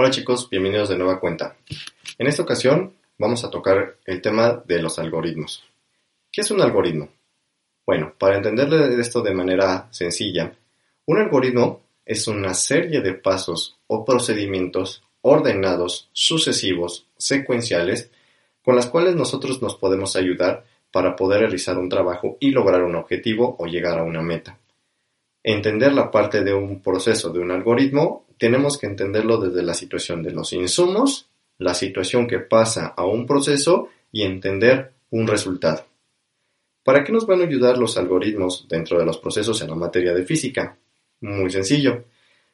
Hola chicos, bienvenidos de nueva cuenta. En esta ocasión vamos a tocar el tema de los algoritmos. ¿Qué es un algoritmo? Bueno, para entenderle esto de manera sencilla, un algoritmo es una serie de pasos o procedimientos ordenados, sucesivos, secuenciales, con las cuales nosotros nos podemos ayudar para poder realizar un trabajo y lograr un objetivo o llegar a una meta. Entender la parte de un proceso de un algoritmo tenemos que entenderlo desde la situación de los insumos, la situación que pasa a un proceso y entender un resultado. ¿Para qué nos van a ayudar los algoritmos dentro de los procesos en la materia de física? Muy sencillo.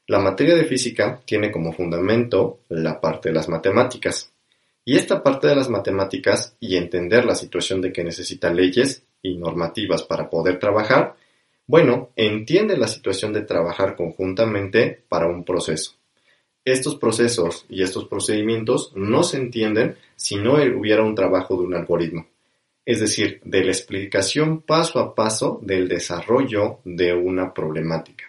La materia de física tiene como fundamento la parte de las matemáticas. Y esta parte de las matemáticas y entender la situación de que necesita leyes y normativas para poder trabajar, bueno, entiende la situación de trabajar conjuntamente para un proceso. Estos procesos y estos procedimientos no se entienden si no hubiera un trabajo de un algoritmo, es decir, de la explicación paso a paso del desarrollo de una problemática.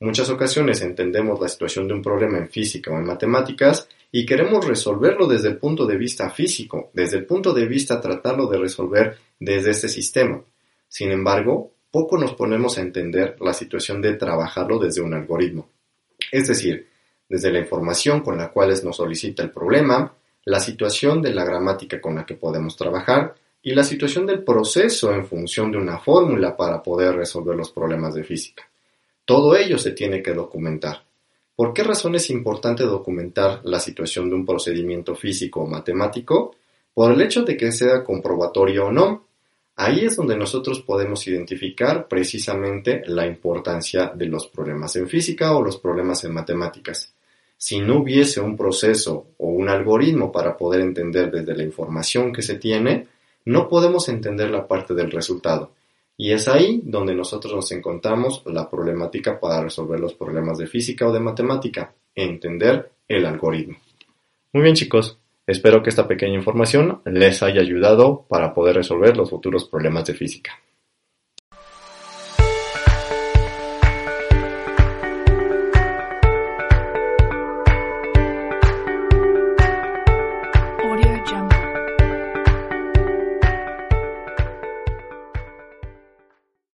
Muchas ocasiones entendemos la situación de un problema en física o en matemáticas y queremos resolverlo desde el punto de vista físico, desde el punto de vista tratarlo de resolver desde este sistema. Sin embargo, poco nos ponemos a entender la situación de trabajarlo desde un algoritmo. Es decir, desde la información con la cual nos solicita el problema, la situación de la gramática con la que podemos trabajar y la situación del proceso en función de una fórmula para poder resolver los problemas de física. Todo ello se tiene que documentar. ¿Por qué razón es importante documentar la situación de un procedimiento físico o matemático? Por el hecho de que sea comprobatorio o no, Ahí es donde nosotros podemos identificar precisamente la importancia de los problemas en física o los problemas en matemáticas. Si no hubiese un proceso o un algoritmo para poder entender desde la información que se tiene, no podemos entender la parte del resultado. Y es ahí donde nosotros nos encontramos la problemática para resolver los problemas de física o de matemática, entender el algoritmo. Muy bien chicos, Espero que esta pequeña información les haya ayudado para poder resolver los futuros problemas de física.